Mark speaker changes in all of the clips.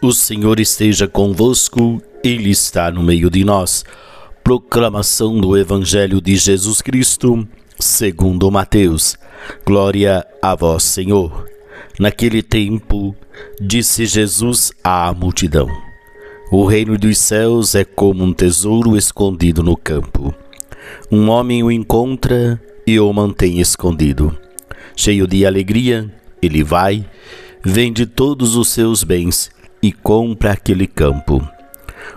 Speaker 1: O Senhor esteja convosco, Ele está no meio de nós. Proclamação do Evangelho de Jesus Cristo, segundo Mateus. Glória a vós, Senhor. Naquele tempo, disse Jesus à multidão: O reino dos céus é como um tesouro escondido no campo. Um homem o encontra e o mantém escondido. Cheio de alegria, ele vai, vende todos os seus bens e compra aquele campo.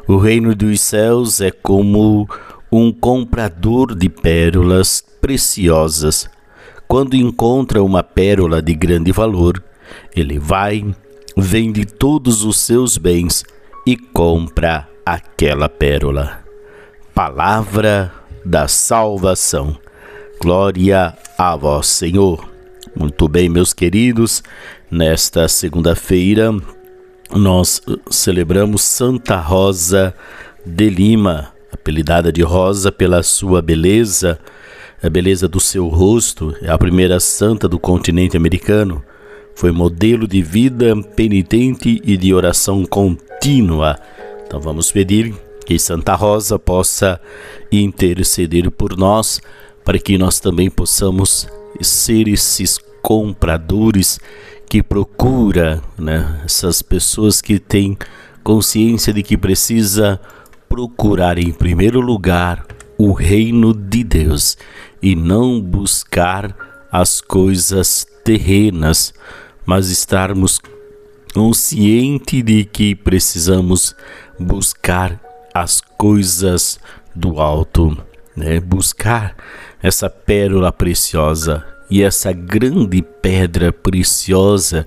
Speaker 1: O reino dos céus é como um comprador de pérolas preciosas. Quando encontra uma pérola de grande valor, ele vai, vende todos os seus bens e compra aquela pérola. Palavra da salvação. Glória a vós, Senhor. Muito bem, meus queridos, nesta segunda-feira nós uh, celebramos Santa Rosa de Lima, apelidada de Rosa pela sua beleza, a beleza do seu rosto, é a primeira santa do continente americano. Foi modelo de vida penitente e de oração contínua. Então vamos pedir que Santa Rosa possa interceder por nós, para que nós também possamos ser esses compradores que procura, né, essas pessoas que têm consciência de que precisa procurar em primeiro lugar o reino de Deus e não buscar as coisas terrenas, mas estarmos consciente de que precisamos buscar as coisas do alto, né? Buscar essa pérola preciosa e essa grande pedra preciosa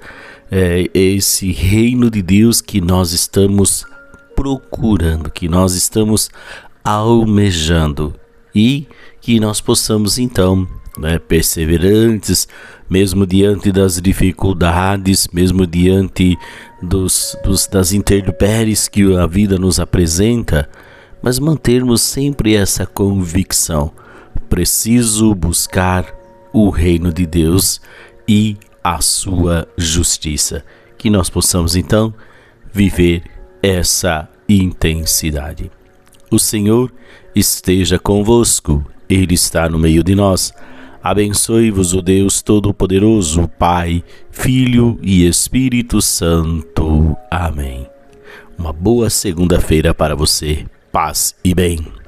Speaker 1: é esse reino de Deus que nós estamos procurando, que nós estamos almejando e que nós possamos então, né, perseverantes, mesmo diante das dificuldades, mesmo diante dos, dos, das intempéries que a vida nos apresenta, mas mantermos sempre essa convicção. Preciso buscar o reino de Deus e a sua justiça. Que nós possamos então viver essa intensidade. O Senhor esteja convosco, Ele está no meio de nós. Abençoe-vos o Deus Todo-Poderoso, Pai, Filho e Espírito Santo. Amém. Uma boa segunda-feira para você. Paz e bem.